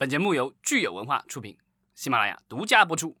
本节目由聚友文化出品，喜马拉雅独家播出。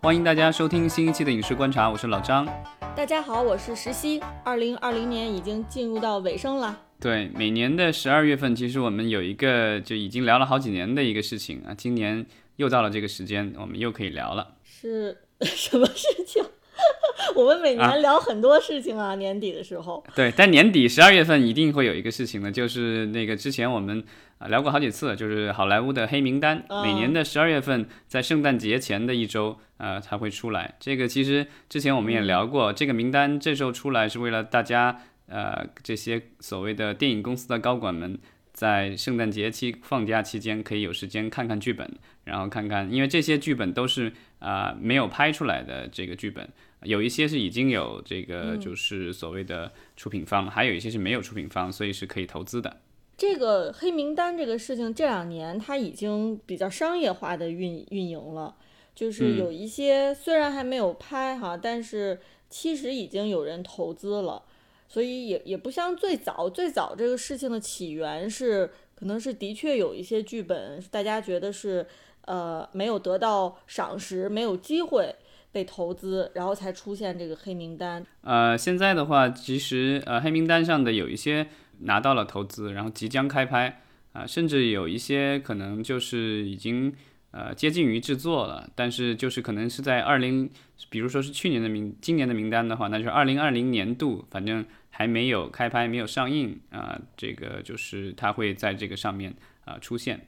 欢迎大家收听新一期的影视观察，我是老张。大家好，我是石溪。二零二零年已经进入到尾声了。对，每年的十二月份，其实我们有一个就已经聊了好几年的一个事情啊，今年又到了这个时间，我们又可以聊了。是 什么事情？我们每年聊很多事情啊，年底的时候。对，但年底十二月份一定会有一个事情呢，就是那个之前我们啊聊过好几次，就是好莱坞的黑名单，每年的十二月份在圣诞节前的一周呃才会出来。这个其实之前我们也聊过，这个名单这时候出来是为了大家呃这些所谓的电影公司的高管们在圣诞节期放假期间可以有时间看看剧本，然后看看，因为这些剧本都是啊没有拍出来的这个剧本。有一些是已经有这个，就是所谓的出品方，还有一些是没有出品方，所以是可以投资的。这个黑名单这个事情，这两年它已经比较商业化的运运营了，就是有一些虽然还没有拍哈，但是其实已经有人投资了，所以也也不像最早最早这个事情的起源是，可能是的确有一些剧本大家觉得是呃没有得到赏识，没有机会。被投资，然后才出现这个黑名单。呃，现在的话，其实呃，黑名单上的有一些拿到了投资，然后即将开拍啊，甚至有一些可能就是已经呃接近于制作了，但是就是可能是在二零，比如说是去年的名，今年的名单的话，那就是二零二零年度，反正还没有开拍，没有上映啊，这个就是它会在这个上面啊出现。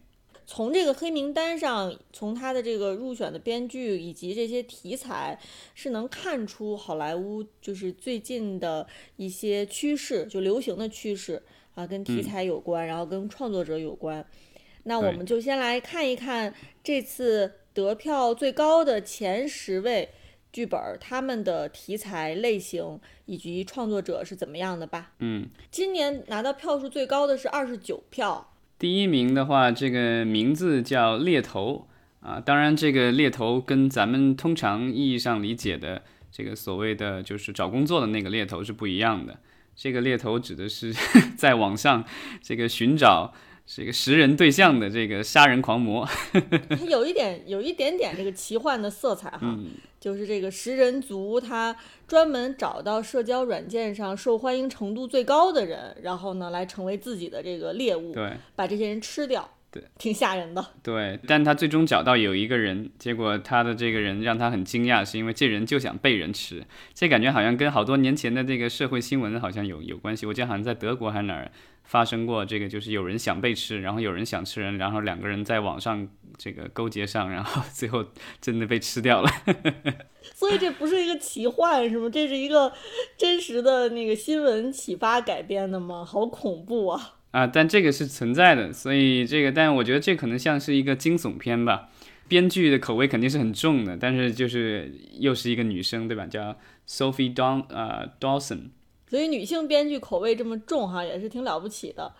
从这个黑名单上，从他的这个入选的编剧以及这些题材，是能看出好莱坞就是最近的一些趋势，就流行的趋势啊，跟题材有关，然后跟创作者有关。那我们就先来看一看这次得票最高的前十位剧本，他们的题材类型以及创作者是怎么样的吧。嗯，今年拿到票数最高的是二十九票。第一名的话，这个名字叫猎头啊，当然这个猎头跟咱们通常意义上理解的这个所谓的就是找工作的那个猎头是不一样的。这个猎头指的是 在网上这个寻找。是一个食人对象的这个杀人狂魔，它有一点有一点点这个奇幻的色彩哈，就是这个食人族，他专门找到社交软件上受欢迎程度最高的人，然后呢来成为自己的这个猎物，对，把这些人吃掉，对，挺吓人的。对，但他最终找到有一个人，结果他的这个人让他很惊讶，是因为这人就想被人吃，这感觉好像跟好多年前的这个社会新闻好像有有关系。我记得好像在德国还是哪儿。发生过这个，就是有人想被吃，然后有人想吃人，然后两个人在网上这个勾结上，然后最后真的被吃掉了。所以这不是一个奇幻是吗？这是一个真实的那个新闻启发改编的吗？好恐怖啊！啊，但这个是存在的，所以这个，但我觉得这可能像是一个惊悚片吧。编剧的口味肯定是很重的，但是就是又是一个女生，对吧？叫 Sophie Don，呃 Dawson。所以女性编剧口味这么重哈，也是挺了不起的。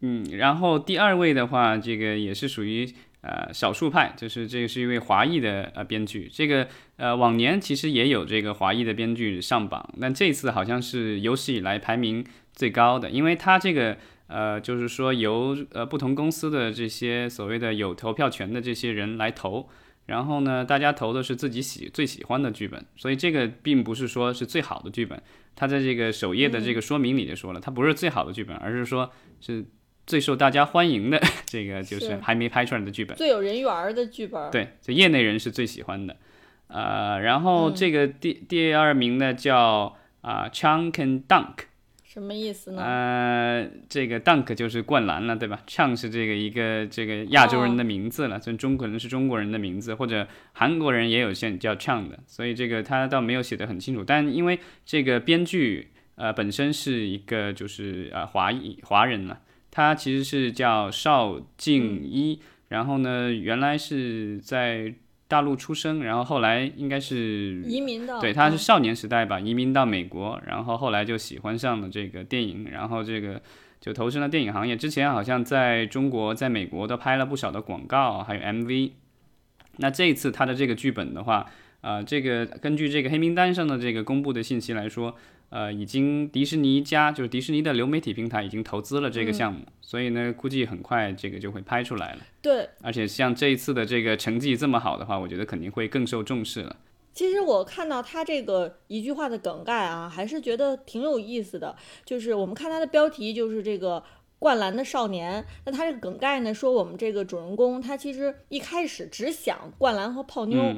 嗯，然后第二位的话，这个也是属于呃少数派，就是这个是一位华裔的呃编剧。这个呃往年其实也有这个华裔的编剧上榜，但这次好像是有史以来排名最高的，因为他这个呃就是说由呃不同公司的这些所谓的有投票权的这些人来投。然后呢，大家投的是自己喜最喜欢的剧本，所以这个并不是说是最好的剧本。他在这个首页的这个说明里就说了，它不是最好的剧本，而是说是最受大家欢迎的 这个就是还没拍出来的剧本，最有人缘的剧本。对，就业内人士最喜欢的。呃，然后这个第第二名呢叫啊 Chunk and Dunk。什么意思呢？呃，这个 Dunk 就是灌篮了，对吧？Chang 是这个一个这个亚洲人的名字了，就中可能是中国人的名字，或者韩国人也有些叫 Chang 的，所以这个他倒没有写的很清楚。但因为这个编剧呃本身是一个就是呃华裔华人了，他其实是叫邵静一，然后呢原来是在。大陆出生，然后后来应该是移民的，对，他是少年时代吧，移民到美国，然后后来就喜欢上了这个电影，然后这个就投身了电影行业。之前好像在中国、在美国都拍了不少的广告，还有 MV。那这一次他的这个剧本的话，啊，这个根据这个黑名单上的这个公布的信息来说，呃，已经迪士尼家就是迪士尼的流媒体平台已经投资了这个项目，所以呢，估计很快这个就会拍出来了。对，而且像这一次的这个成绩这么好的话，我觉得肯定会更受重视了。其实我看到他这个一句话的梗概啊，还是觉得挺有意思的。就是我们看他的标题，就是这个“灌篮的少年”。那他这个梗概呢，说我们这个主人公他其实一开始只想灌篮和泡妞。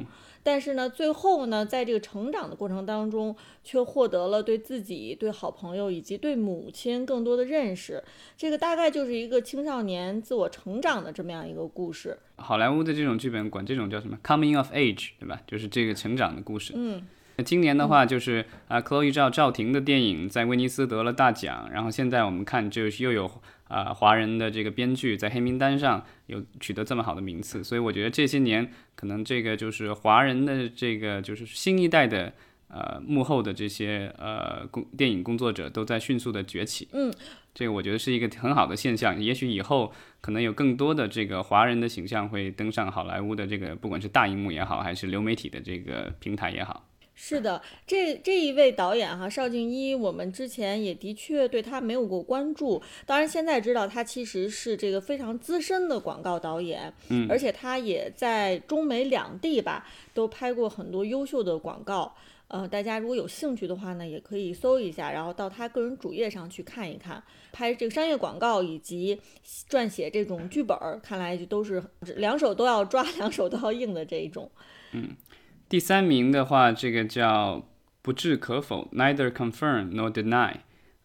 但是呢，最后呢，在这个成长的过程当中，却获得了对自己、对好朋友以及对母亲更多的认识。这个大概就是一个青少年自我成长的这么样一个故事。好莱坞的这种剧本管这种叫什么？Coming of age，对吧？就是这个成长的故事。嗯。今年的话，就是啊，Chloe 赵赵婷的电影在威尼斯得了大奖，然后现在我们看，就是又有啊华人的这个编剧在黑名单上有取得这么好的名次，所以我觉得这些年可能这个就是华人的这个就是新一代的呃幕后的这些呃工电影工作者都在迅速的崛起，嗯，这个我觉得是一个很好的现象，也许以后可能有更多的这个华人的形象会登上好莱坞的这个不管是大荧幕也好，还是流媒体的这个平台也好。是的，这这一位导演哈，邵静一，我们之前也的确对他没有过关注。当然，现在知道他其实是这个非常资深的广告导演，嗯，而且他也在中美两地吧都拍过很多优秀的广告。呃，大家如果有兴趣的话呢，也可以搜一下，然后到他个人主页上去看一看，拍这个商业广告以及撰写这种剧本，看来就都是两手都要抓，两手都要硬的这一种，嗯。第三名的话，这个叫不置可否，neither confirm nor deny，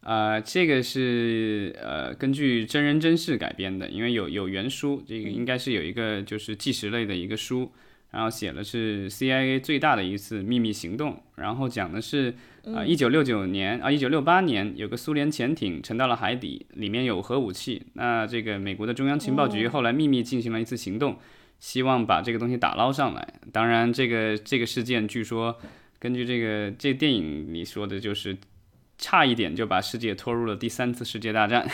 啊，这个是呃根据真人真事改编的，因为有有原书，这个应该是有一个就是纪实类的一个书，然后写的是 CIA 最大的一次秘密行动，然后讲的是啊一九六九年啊一九六八年有个苏联潜艇沉到了海底，里面有核武器，那这个美国的中央情报局后来秘密进行了一次行动。希望把这个东西打捞上来。当然，这个这个事件据说，根据这个这电影你说的，就是差一点就把世界拖入了第三次世界大战。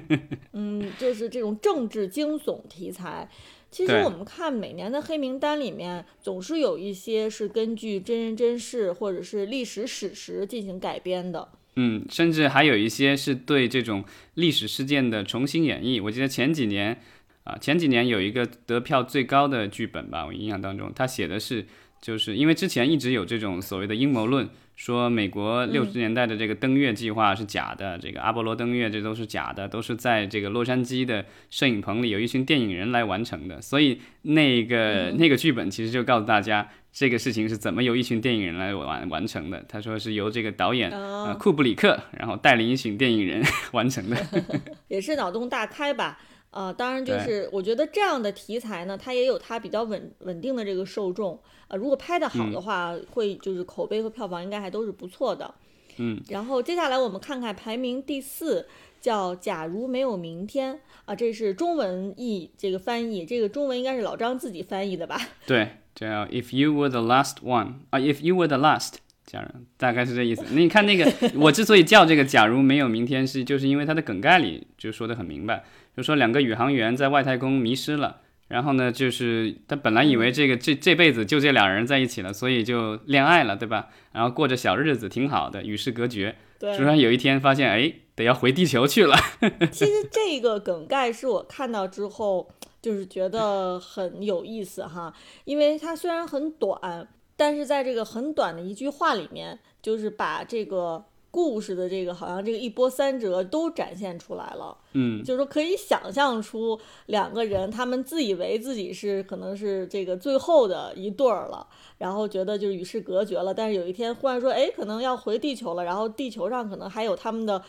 嗯，就是这种政治惊悚题材。其实我们看每年的黑名单里面，总是有一些是根据真人真事或者是历史史实进行改编的。嗯，甚至还有一些是对这种历史事件的重新演绎。我记得前几年。啊，前几年有一个得票最高的剧本吧，我印象当中，他写的是，就是因为之前一直有这种所谓的阴谋论，说美国六十年代的这个登月计划是假的，这个阿波罗登月这都是假的，都是在这个洛杉矶的摄影棚里有一群电影人来完成的，所以那个那个剧本其实就告诉大家这个事情是怎么由一群电影人来完完成的。他说是由这个导演呃库布里克，然后带领一群电影人 完成的，也是脑洞大开吧。啊，当然就是我觉得这样的题材呢，它也有它比较稳稳定的这个受众。呃，如果拍得好的话，会就是口碑和票房应该还都是不错的。嗯。然后接下来我们看看排名第四，叫《假如没有明天》啊，这是中文译这个翻译，这个中文应该是老张自己翻译的吧？对，叫 If You Were the Last One 啊，If You Were the Last，假如大概是这意思。那你看那个，我之所以叫这个《假如没有明天》，是就是因为它的梗概里就说的很明白。就说两个宇航员在外太空迷失了，然后呢，就是他本来以为这个这这辈子就这两人在一起了，所以就恋爱了，对吧？然后过着小日子挺好的，与世隔绝。对。突然有一天发现，哎，得要回地球去了。其实这个梗概是我看到之后就是觉得很有意思哈，因为它虽然很短，但是在这个很短的一句话里面，就是把这个。故事的这个好像这个一波三折都展现出来了，嗯，就是说可以想象出两个人，他们自以为自己是可能是这个最后的一对儿了，然后觉得就是与世隔绝了，但是有一天忽然说，哎，可能要回地球了，然后地球上可能还有他们的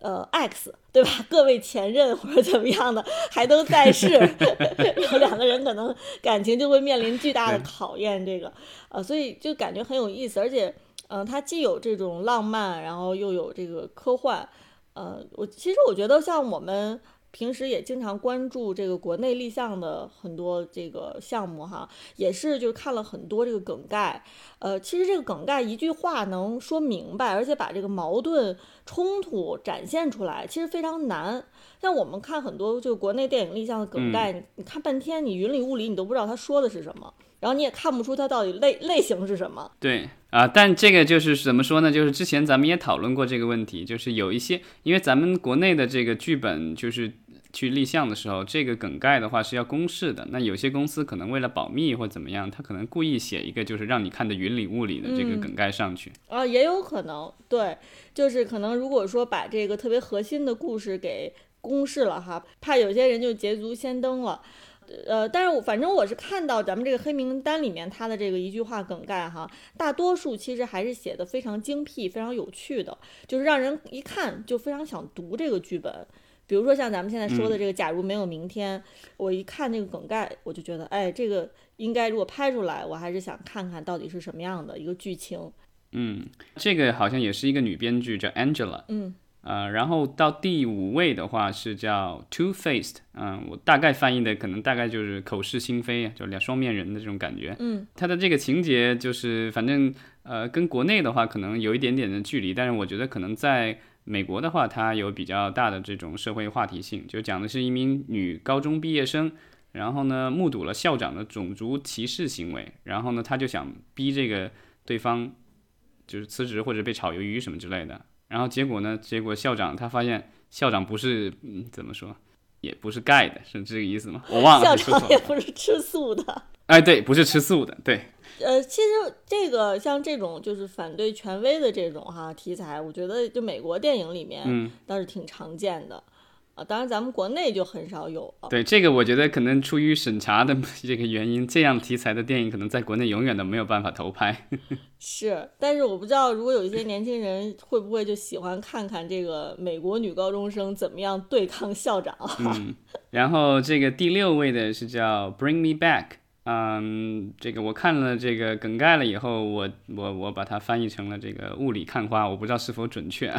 呃 X，对吧？各位前任或者怎么样的还都在世，然后两个人可能感情就会面临巨大的考验，这个呃，所以就感觉很有意思，而且。嗯，它既有这种浪漫，然后又有这个科幻。呃，我其实我觉得像我们平时也经常关注这个国内立项的很多这个项目哈，也是就看了很多这个梗概。呃，其实这个梗概一句话能说明白，而且把这个矛盾冲突展现出来，其实非常难。像我们看很多就国内电影立项的梗概，你看半天，你云里雾里，你都不知道他说的是什么，然后你也看不出它到底类类型是什么。对。啊，但这个就是怎么说呢？就是之前咱们也讨论过这个问题，就是有一些，因为咱们国内的这个剧本就是去立项的时候，这个梗概的话是要公示的。那有些公司可能为了保密或怎么样，他可能故意写一个就是让你看的云里雾里的这个梗概上去。啊，也有可能，对，就是可能如果说把这个特别核心的故事给公示了哈，怕有些人就捷足先登了。呃，但是我反正我是看到咱们这个黑名单里面它的这个一句话梗概哈，大多数其实还是写的非常精辟、非常有趣的，就是让人一看就非常想读这个剧本。比如说像咱们现在说的这个“假如没有明天”，我一看那个梗概，我就觉得，哎，这个应该如果拍出来，我还是想看看到底是什么样的一个剧情。嗯，这个好像也是一个女编剧，叫 Angela。嗯。呃，然后到第五位的话是叫 Two Faced，嗯，我大概翻译的可能大概就是口是心非，就两双面人的这种感觉。嗯，它的这个情节就是反正呃跟国内的话可能有一点点的距离，但是我觉得可能在美国的话它有比较大的这种社会话题性，就讲的是一名女高中毕业生，然后呢目睹了校长的种族歧视行为，然后呢她就想逼这个对方就是辞职或者被炒鱿鱼什么之类的。然后结果呢？结果校长他发现校长不是嗯怎么说，也不是盖的，是这个意思吗？我忘了。校长也不是吃素的。哎，对，不是吃素的，对。呃，其实这个像这种就是反对权威的这种哈题材，我觉得就美国电影里面倒是挺常见的。啊，当然咱们国内就很少有。对这个，我觉得可能出于审查的 这个原因，这样题材的电影可能在国内永远都没有办法投拍。是，但是我不知道，如果有一些年轻人会不会就喜欢看看这个美国女高中生怎么样对抗校长。嗯，然后这个第六位的是叫《Bring Me Back》。嗯，这个我看了这个梗概了以后，我我我把它翻译成了这个雾里看花，我不知道是否准确。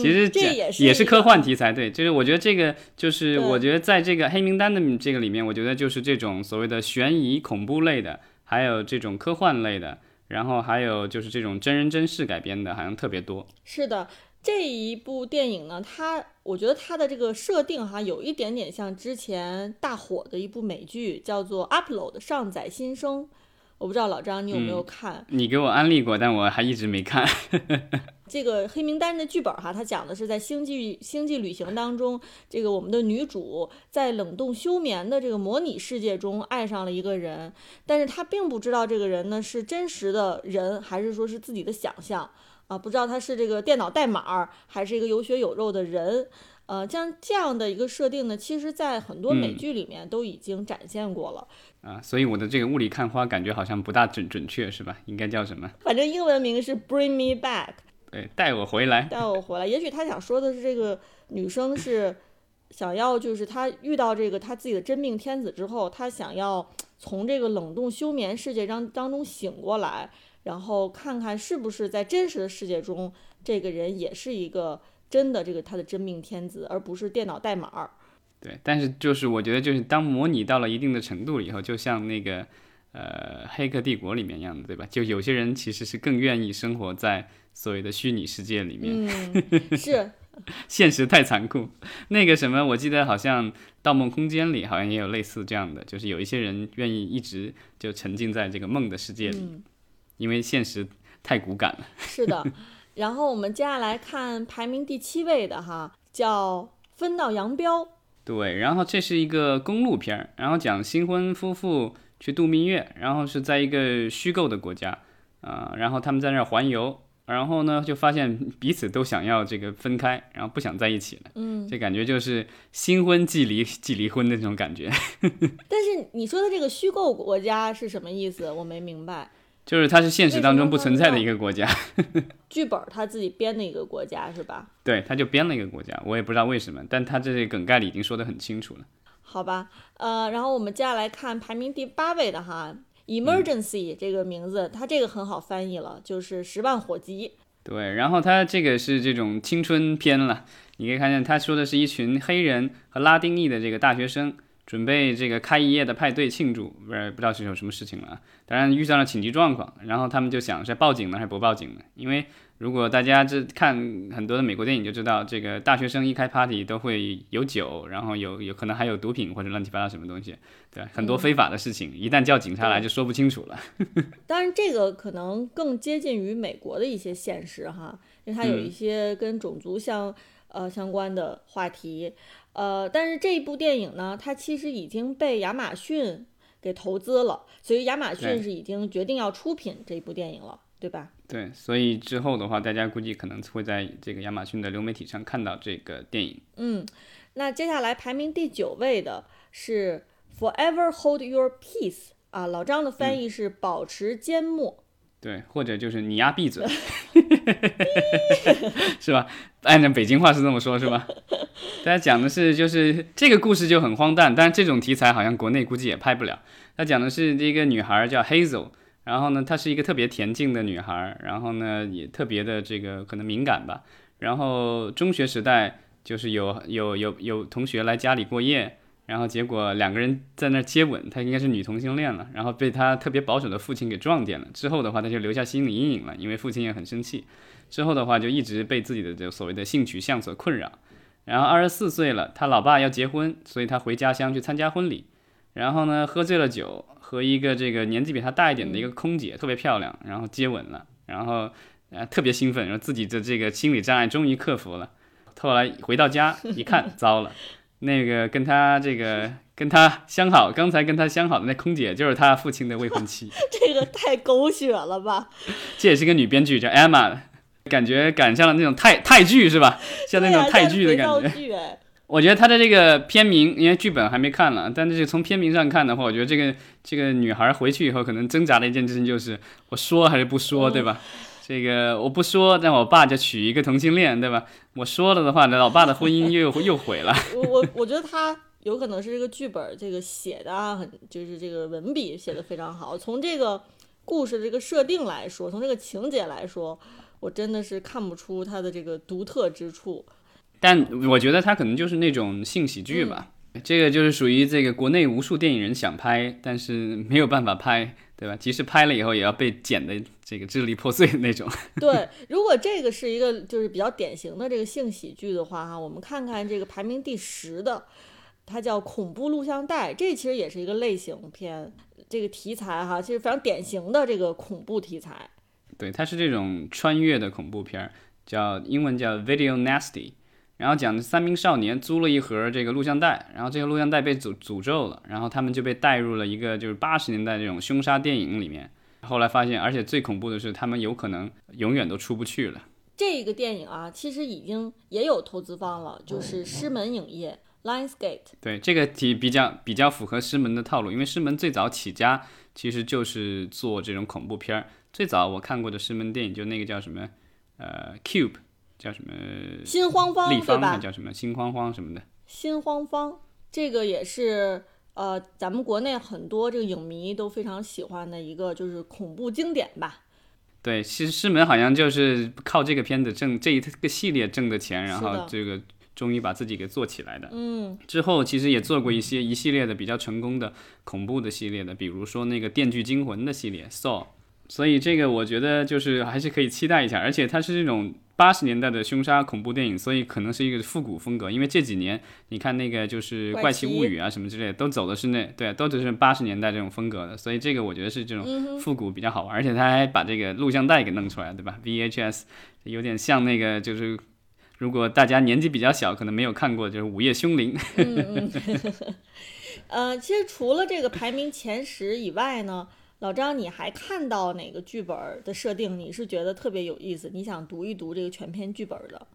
其实这也是也是科幻题材，对，就是我觉得这个就是我觉得在这个黑名单的这个里面，我觉得就是这种所谓的悬疑恐怖类的，还有这种科幻类的，然后还有就是这种真人真事改编的，好像特别多。是的。这一部电影呢，它我觉得它的这个设定哈，有一点点像之前大火的一部美剧，叫做《Upload》上载新生。我不知道老张你有没有看？你给我安利过，但我还一直没看。这个黑名单的剧本哈，它讲的是在星际星际旅行当中，这个我们的女主在冷冻休眠的这个模拟世界中爱上了一个人，但是她并不知道这个人呢是真实的人，还是说是自己的想象。啊，不知道他是这个电脑代码，还是一个有血有肉的人，呃，像这样的一个设定呢，其实，在很多美剧里面都已经展现过了。啊，所以我的这个雾里看花感觉好像不大准准确，是吧？应该叫什么？反正英文名是 Bring Me Back，对，带我回来，带我回来。也许他想说的是，这个女生是想要，就是她遇到这个她自己的真命天子之后，她想要从这个冷冻休眠世界当当中醒过来。然后看看是不是在真实的世界中，这个人也是一个真的这个他的真命天子，而不是电脑代码。对，但是就是我觉得，就是当模拟到了一定的程度以后，就像那个呃《黑客帝国》里面一样的，对吧？就有些人其实是更愿意生活在所谓的虚拟世界里面。嗯，是，现实太残酷。那个什么，我记得好像《盗梦空间》里好像也有类似这样的，就是有一些人愿意一直就沉浸在这个梦的世界里。因为现实太骨感了。是的，然后我们接下来看排名第七位的哈，叫《分道扬镳》。对，然后这是一个公路片儿，然后讲新婚夫妇去度蜜月，然后是在一个虚构的国家啊，然后他们在那儿环游，然后呢就发现彼此都想要这个分开，然后不想在一起了。嗯，这感觉就是新婚即离即离婚的那种感觉。但是你说的这个虚构国家是什么意思？我没明白。就是它是现实当中不存在的一个国家，剧本他自己编的一个国家是吧？对，他就编了一个国家，我也不知道为什么，但他这梗概里已经说得很清楚了。好吧，呃，然后我们接下来看排名第八位的哈，Emergency 这个名字，它这个很好翻译了，就是十万火急。对，然后它这个是这种青春片了，你可以看见他说的是一群黑人和拉丁裔的这个大学生。准备这个开一夜的派对庆祝，不是不知道是有什么事情了。当然遇上了紧急状况，然后他们就想是报警呢还是不报警呢？因为如果大家这看很多的美国电影就知道，这个大学生一开 party 都会有酒，然后有有可能还有毒品或者乱七八糟什么东西，对很多非法的事情，一旦叫警察来就说不清楚了。当然，这个可能更接近于美国的一些现实哈，因为它有一些跟种族像呃相关的话题。呃，但是这一部电影呢，它其实已经被亚马逊给投资了，所以亚马逊是已经决定要出品这一部电影了，对吧？对，所以之后的话，大家估计可能会在这个亚马逊的流媒体上看到这个电影。嗯，那接下来排名第九位的是《Forever Hold Your Peace》啊，老张的翻译是“保持缄默”。对，或者就是你丫闭嘴，是吧？按照北京话是这么说，是吧？大家讲的是就是这个故事就很荒诞，但是这种题材好像国内估计也拍不了。他讲的是一个女孩叫 Hazel。然后呢，她是一个特别恬静的女孩，然后呢也特别的这个可能敏感吧。然后中学时代就是有有有有同学来家里过夜，然后结果两个人在那接吻，他应该是女同性恋了，然后被他特别保守的父亲给撞见了。之后的话，他就留下心理阴影了，因为父亲也很生气。之后的话就一直被自己的这所谓的性取向所困扰。然后二十四岁了，他老爸要结婚，所以他回家乡去参加婚礼。然后呢，喝醉了酒。和一个这个年纪比他大一点的一个空姐特别漂亮，然后接吻了，然后呃特别兴奋，然后自己的这个心理障碍终于克服了。后来回到家一看，糟了，那个跟他这个跟他相好，刚才跟他相好的那空姐就是他父亲的未婚妻。这个太狗血了吧？这也是个女编剧，叫 Emma，感觉赶上了那种泰泰剧是吧？像那种泰剧的感觉。我觉得他的这个片名，因为剧本还没看了，但是从片名上看的话，我觉得这个这个女孩回去以后可能挣扎的一件事情就是，我说还是不说，对吧？这个我不说，但我爸就娶一个同性恋，对吧？我说了的话，那老爸的婚姻又又毁了。我我我觉得他有可能是这个剧本这个写的很，就是这个文笔写的非常好。从这个故事这个设定来说，从这个情节来说，我真的是看不出他的这个独特之处。但我觉得他可能就是那种性喜剧吧，这个就是属于这个国内无数电影人想拍，但是没有办法拍，对吧？即使拍了以后，也要被剪的这个支离破碎的那种。对，如果这个是一个就是比较典型的这个性喜剧的话，哈，我们看看这个排名第十的，它叫《恐怖录像带》，这其实也是一个类型片，这个题材哈，其实非常典型的这个恐怖题材。对，它是这种穿越的恐怖片，叫英文叫 Video Nasty。然后讲三名少年租了一盒这个录像带，然后这个录像带被诅诅咒了，然后他们就被带入了一个就是八十年代这种凶杀电影里面。后来发现，而且最恐怖的是，他们有可能永远都出不去了。这个电影啊，其实已经也有投资方了，就是狮门影业 （Lionsgate）。对，这个题比较比较符合狮门的套路，因为狮门最早起家其实就是做这种恐怖片儿。最早我看过的狮门电影就那个叫什么，呃，Cube。叫什么？心慌慌，对吧？叫什么？心慌慌什么的？心慌慌，这个也是呃，咱们国内很多这个影迷都非常喜欢的一个，就是恐怖经典吧。对，其实师门好像就是靠这个片子挣这一个系列挣的钱，然后这个终于把自己给做起来的。嗯。之后其实也做过一些一系列的比较成功的恐怖的系列的，比如说那个《电锯惊魂》的系列《Saw》。所以这个我觉得就是还是可以期待一下，而且它是这种八十年代的凶杀恐怖电影，所以可能是一个复古风格。因为这几年你看那个就是《怪奇物语》啊什么之类的，都走的是那对，都只是八十年代这种风格的。所以这个我觉得是这种复古比较好玩，而且他还把这个录像带给弄出来，对吧？VHS 有点像那个就是如果大家年纪比较小，可能没有看过，就是《午夜凶铃》。嗯嗯。呃，其实除了这个排名前十以外呢。老张，你还看到哪个剧本的设定？你是觉得特别有意思？你想读一读这个全篇剧本的？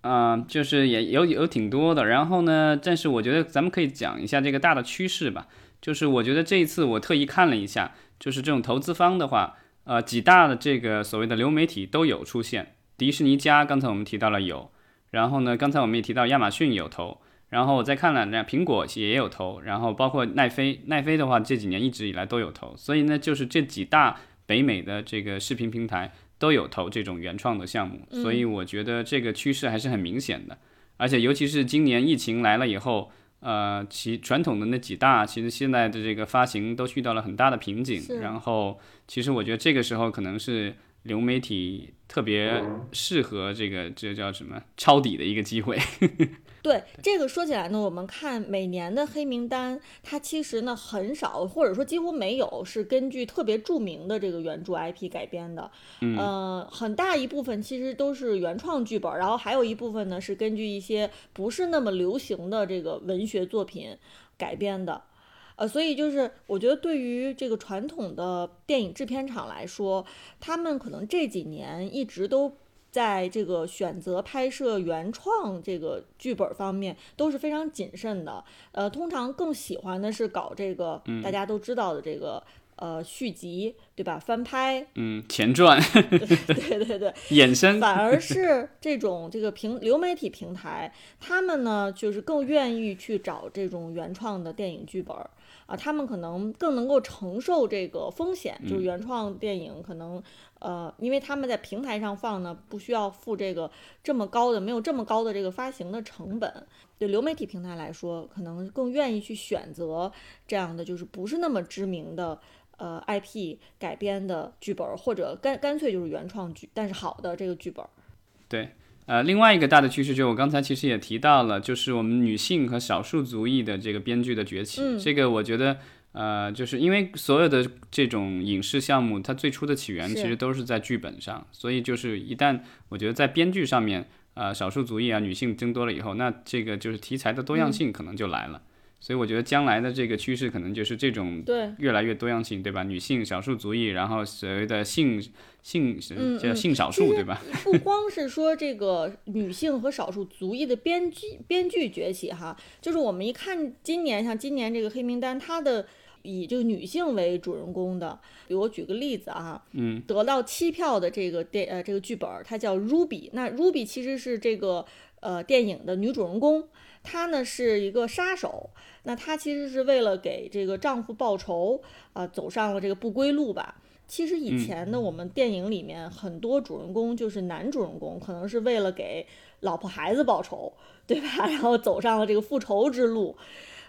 嗯，就是也有有挺多的。然后呢，但是我觉得咱们可以讲一下这个大的趋势吧。就是我觉得这一次我特意看了一下，就是这种投资方的话，呃，几大的这个所谓的流媒体都有出现。迪士尼家刚才我们提到了有，然后呢，刚才我们也提到亚马逊有投。然后我再看了，那苹果也有投，然后包括奈飞，奈飞的话这几年一直以来都有投，所以呢，就是这几大北美的这个视频平台都有投这种原创的项目，所以我觉得这个趋势还是很明显的，而且尤其是今年疫情来了以后，呃，其传统的那几大其实现在的这个发行都遇到了很大的瓶颈，然后其实我觉得这个时候可能是流媒体特别适合这个这叫什么抄底的一个机会。对这个说起来呢，我们看每年的黑名单，它其实呢很少，或者说几乎没有是根据特别著名的这个原著 IP 改编的。嗯，呃，很大一部分其实都是原创剧本，然后还有一部分呢是根据一些不是那么流行的这个文学作品改编的。呃，所以就是我觉得对于这个传统的电影制片厂来说，他们可能这几年一直都。在这个选择拍摄原创这个剧本方面都是非常谨慎的，呃，通常更喜欢的是搞这个大家都知道的这个呃续集，对吧？翻拍，嗯，前传，对对对，衍生，反而是这种这个平流媒体平台，他们呢就是更愿意去找这种原创的电影剧本。啊，他们可能更能够承受这个风险，就是原创电影可能，呃，因为他们在平台上放呢，不需要付这个这么高的，没有这么高的这个发行的成本。对流媒体平台来说，可能更愿意去选择这样的，就是不是那么知名的，呃，IP 改编的剧本，或者干干脆就是原创剧，但是好的这个剧本。对。呃，另外一个大的趋势就是我刚才其实也提到了，就是我们女性和少数族裔的这个编剧的崛起。这个我觉得，呃，就是因为所有的这种影视项目，它最初的起源其实都是在剧本上，所以就是一旦我觉得在编剧上面，呃，少数族裔啊，女性增多了以后，那这个就是题材的多样性可能就来了。所以我觉得将来的这个趋势可能就是这种越来越多样性，对吧？女性、少数族裔，然后所谓的性性叫性少数，对吧？不光是说这个女性和少数族裔的编剧编剧崛起哈，就是我们一看今年像今年这个黑名单，它的以这个女性为主人公的，比如我举个例子啊，嗯，得到七票的这个电呃这个剧本，它叫 Ruby，那 Ruby 其实是这个呃电影的女主人公。她呢是一个杀手，那她其实是为了给这个丈夫报仇啊，走上了这个不归路吧。其实以前呢，我们电影里面很多主人公就是男主人公，可能是为了给老婆孩子报仇，对吧？然后走上了这个复仇之路。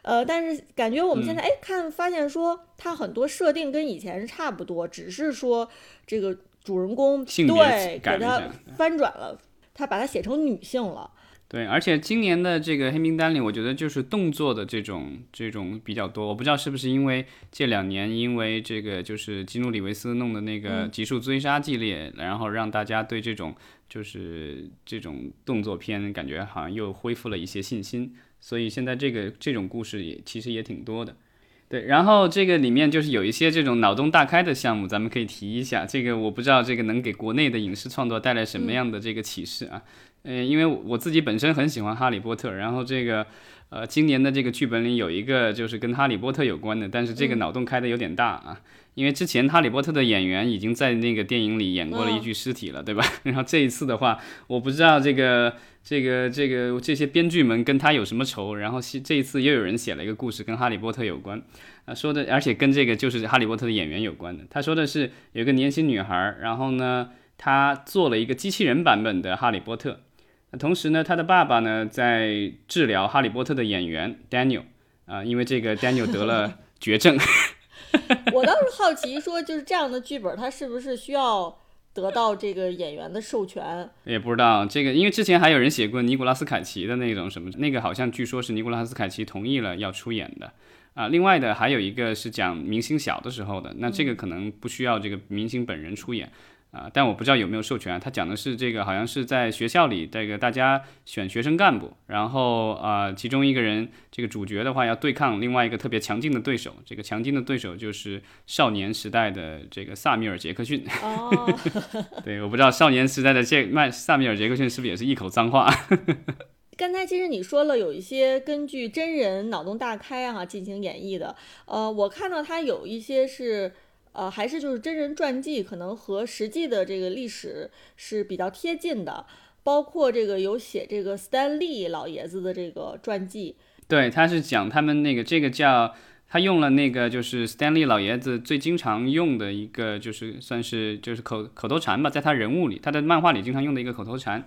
呃，但是感觉我们现在哎看发现说，它很多设定跟以前是差不多，只是说这个主人公对给他翻转了，他把它写成女性了。对，而且今年的这个黑名单里，我觉得就是动作的这种这种比较多。我不知道是不是因为这两年因为这个就是基努里维斯弄的那个《极速追杀》系列，然后让大家对这种就是这种动作片感觉好像又恢复了一些信心。所以现在这个这种故事也其实也挺多的。对，然后这个里面就是有一些这种脑洞大开的项目，咱们可以提一下。这个我不知道这个能给国内的影视创作带来什么样的这个启示啊？嗯，因为我自己本身很喜欢哈利波特，然后这个，呃，今年的这个剧本里有一个就是跟哈利波特有关的，但是这个脑洞开的有点大啊，因为之前哈利波特的演员已经在那个电影里演过了一具尸体了，对吧？然后这一次的话，我不知道这个这个这个这些编剧们跟他有什么仇，然后这一次又有人写了一个故事跟哈利波特有关，啊，说的而且跟这个就是哈利波特的演员有关的，他说的是有一个年轻女孩，然后呢，她做了一个机器人版本的哈利波特。同时呢，她的爸爸呢在治疗哈利波特的演员 Daniel 啊，因为这个 Daniel 得了绝症。我倒是好奇，说就是这样的剧本，它是不是需要得到这个演员的授权？也不知道这个，因为之前还有人写过尼古拉斯凯奇的那种什么，那个好像据说是尼古拉斯凯奇同意了要出演的啊。另外的还有一个是讲明星小的时候的，那这个可能不需要这个明星本人出演。啊，但我不知道有没有授权。他讲的是这个，好像是在学校里，这个大家选学生干部，然后啊，其中一个人，这个主角的话要对抗另外一个特别强劲的对手。这个强劲的对手就是少年时代的这个萨米尔·杰克逊。哦，对，我不知道少年时代的这麦萨米尔·杰克逊是不是也是一口脏话。刚才其实你说了有一些根据真人脑洞大开啊进行演绎的，呃，我看到他有一些是。呃，还是就是真人传记，可能和实际的这个历史是比较贴近的，包括这个有写这个斯坦利老爷子的这个传记。对，他是讲他们那个这个叫他用了那个就是 Stanley 老爷子最经常用的一个就是算是就是口口头禅吧，在他人物里，他的漫画里经常用的一个口头禅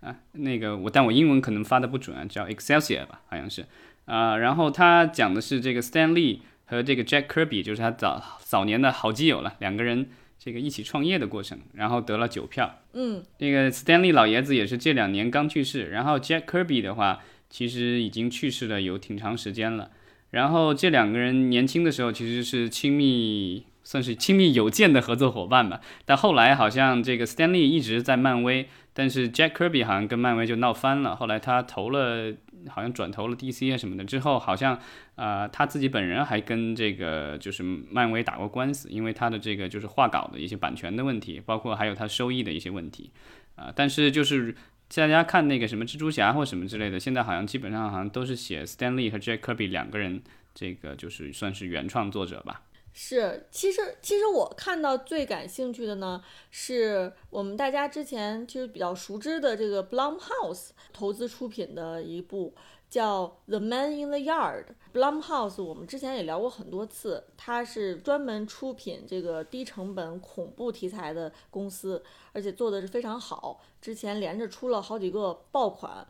啊，那个我但我英文可能发的不准，叫 Excelsior 吧，好像是啊，然后他讲的是这个 Stanley。和这个 Jack Kirby 就是他早早年的好基友了，两个人这个一起创业的过程，然后得了九票。嗯，这个 Stanley 老爷子也是这两年刚去世，然后 Jack Kirby 的话，其实已经去世了有挺长时间了。然后这两个人年轻的时候其实是亲密，算是亲密有间的合作伙伴吧。但后来好像这个 Stanley 一直在漫威，但是 Jack Kirby 好像跟漫威就闹翻了。后来他投了，好像转投了 DC 啊什么的。之后好像，呃，他自己本人还跟这个就是漫威打过官司，因为他的这个就是画稿的一些版权的问题，包括还有他收益的一些问题。啊，但是就是大家看那个什么蜘蛛侠或什么之类的，现在好像基本上好像都是写 Stanley 和 Jack Kirby 两个人，这个就是算是原创作者吧。是，其实其实我看到最感兴趣的呢，是我们大家之前其实比较熟知的这个 Blumhouse 投资出品的一部叫《The Man in the Yard》。Blumhouse 我们之前也聊过很多次，它是专门出品这个低成本恐怖题材的公司，而且做的是非常好。之前连着出了好几个爆款。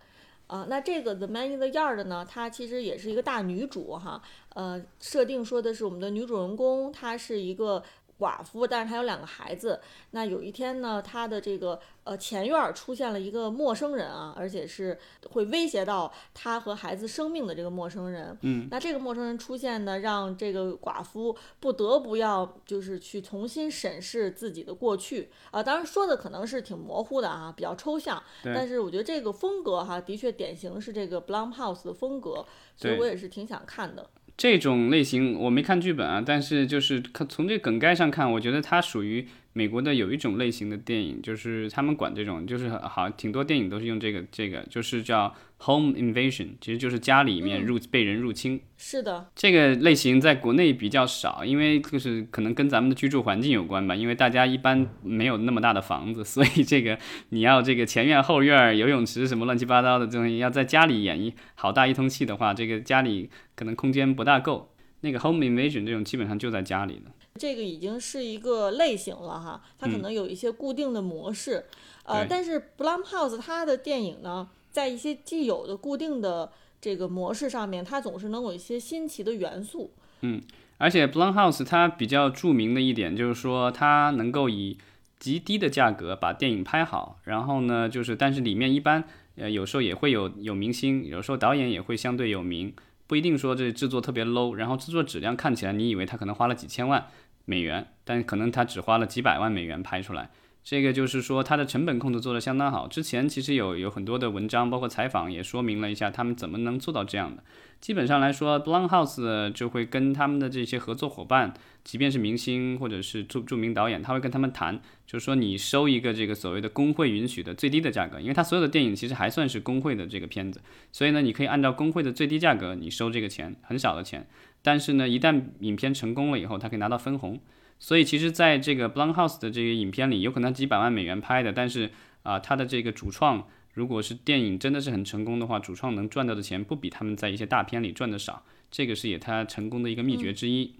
啊，那这个《The Man in the Yard》呢，它其实也是一个大女主哈，呃，设定说的是我们的女主人公她是一个寡妇，但是她有两个孩子。那有一天呢，她的这个呃前院出现了一个陌生人啊，而且是会威胁到她和孩子生命的这个陌生人。嗯，那这个陌生人出现呢，让这个寡妇不得不要就是去重新审视自己的过去啊。当然说的可能是挺模糊的啊，比较抽象。对但是我觉得这个风格哈，的确典型是这个 Blumhouse 的风格，所以我也是挺想看的。这种类型我没看剧本啊，但是就是看从这梗概上看，我觉得它属于美国的有一种类型的电影，就是他们管这种就是好挺多电影都是用这个这个，就是叫 home invasion，其实就是家里面入、被人入侵。是的，这个类型在国内比较少，因为就是可能跟咱们的居住环境有关吧。因为大家一般没有那么大的房子，所以这个你要这个前院后院游泳池什么乱七八糟的东西，要在家里演一好大一通戏的话，这个家里可能空间不大够。那个 home invasion 这种基本上就在家里的。这个已经是一个类型了哈，它可能有一些固定的模式，呃，但是 Blumhouse 它的电影呢，在一些既有的固定的这个模式上面，它总是能有一些新奇的元素。嗯而且 Blumhouse 它比较著名的一点就是说，它能够以极低的价格把电影拍好，然后呢，就是但是里面一般呃有时候也会有有明星，有时候导演也会相对有名，不一定说这制作特别 low，然后制作质量看起来你以为他可能花了几千万美元，但可能他只花了几百万美元拍出来。这个就是说，它的成本控制做得相当好。之前其实有有很多的文章，包括采访也说明了一下他们怎么能做到这样的。基本上来说，Blumhouse 就会跟他们的这些合作伙伴，即便是明星或者是著著名导演，他会跟他们谈，就是说你收一个这个所谓的工会允许的最低的价格，因为他所有的电影其实还算是工会的这个片子，所以呢，你可以按照工会的最低价格，你收这个钱，很少的钱。但是呢，一旦影片成功了以后，他可以拿到分红。所以其实，在这个 Blumhouse 的这个影片里，有可能几百万美元拍的，但是啊，他的这个主创，如果是电影真的是很成功的话，主创能赚到的钱不比他们在一些大片里赚的少，这个是也他成功的一个秘诀之一。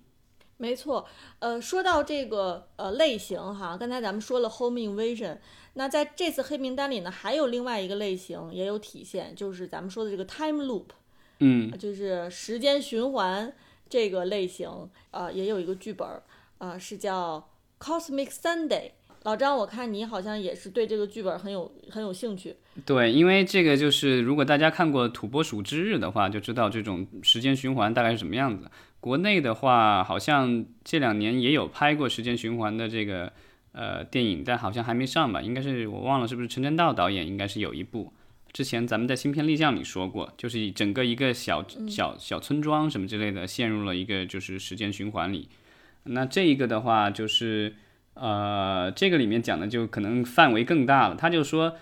没错，呃，说到这个呃类型哈，刚才咱们说了 home invasion，那在这次黑名单里呢，还有另外一个类型也有体现，就是咱们说的这个 time loop，嗯，就是时间循环这个类型，呃，也有一个剧本啊，是叫 Cosmic Sunday。老张，我看你好像也是对这个剧本很有很有兴趣。对，因为这个就是如果大家看过《土拨鼠之日》的话，就知道这种时间循环大概是什么样子。国内的话，好像这两年也有拍过时间循环的这个呃电影，但好像还没上吧？应该是我忘了是不是陈正道导演，应该是有一部。之前咱们在新片立项里说过，就是整个一个小小小村庄什么之类的，陷入了一个就是时间循环里。那这一个的话，就是呃，这个里面讲的就可能范围更大了。他就说，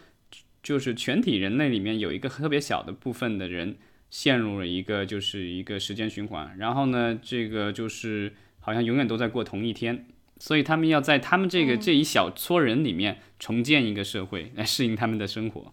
就是全体人类里面有一个特别小的部分的人陷入了一个就是一个时间循环，然后呢，这个就是好像永远都在过同一天，所以他们要在他们这个这一小撮人里面重建一个社会来适应他们的生活。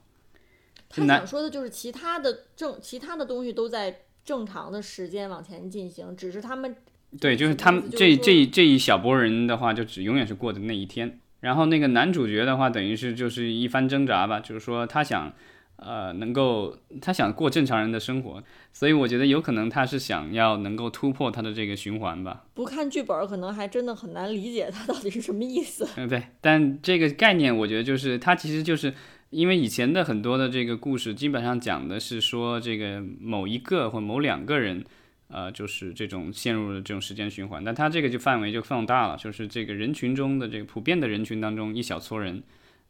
他想说的就是其他的正其他的东西都在正常的时间往前进行，只是他们对，就是他们这这一这一小波人的话，就只永远是过的那一天。然后那个男主角的话，等于是就是一番挣扎吧，就是说他想，呃，能够他想过正常人的生活，所以我觉得有可能他是想要能够突破他的这个循环吧。不看剧本，可能还真的很难理解他到底是什么意思。嗯，对。但这个概念，我觉得就是他其实就是因为以前的很多的这个故事，基本上讲的是说这个某一个或某两个人，呃，就是这种陷入了这种时间循环。但它这个就范围就放大了，就是这个人群中的这个普遍的人群当中一小撮人。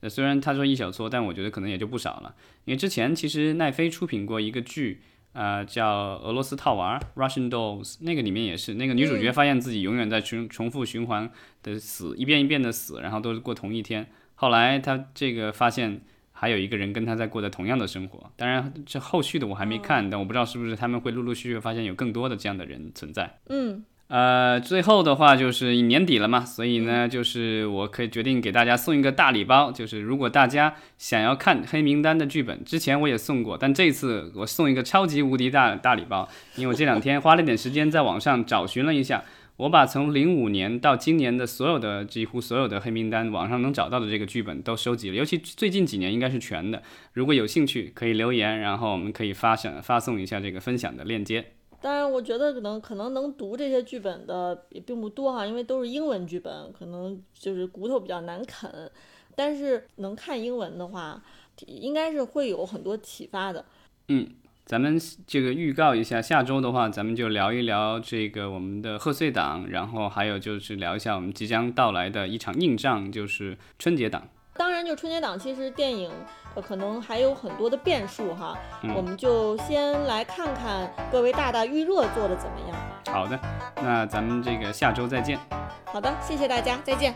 虽然他说一小撮，但我觉得可能也就不少了。因为之前其实奈飞出品过一个剧，呃，叫《俄罗斯套娃》（Russian Dolls），那个里面也是那个女主角发现自己永远在重重复循环的死，一遍一遍的死，然后都是过同一天。后来她这个发现还有一个人跟他在过着同样的生活。当然，这后续的我还没看，但我不知道是不是他们会陆陆续续发现有更多的这样的人存在。嗯。呃，最后的话就是年底了嘛，所以呢，就是我可以决定给大家送一个大礼包，就是如果大家想要看黑名单的剧本，之前我也送过，但这次我送一个超级无敌大大礼包，因为我这两天花了点时间在网上找寻了一下，我把从零五年到今年的所有的几乎所有的黑名单网上能找到的这个剧本都收集了，尤其最近几年应该是全的。如果有兴趣，可以留言，然后我们可以发享发送一下这个分享的链接。当然，我觉得可能可能能读这些剧本的也并不多哈，因为都是英文剧本，可能就是骨头比较难啃。但是能看英文的话，应该是会有很多启发的。嗯，咱们这个预告一下，下周的话，咱们就聊一聊这个我们的贺岁档，然后还有就是聊一下我们即将到来的一场硬仗，就是春节档。当然，就春节档，其实电影呃可能还有很多的变数哈，我们就先来看看各位大大预热做的怎么样。好的，那咱们这个下周再见。好的，谢谢大家，再见。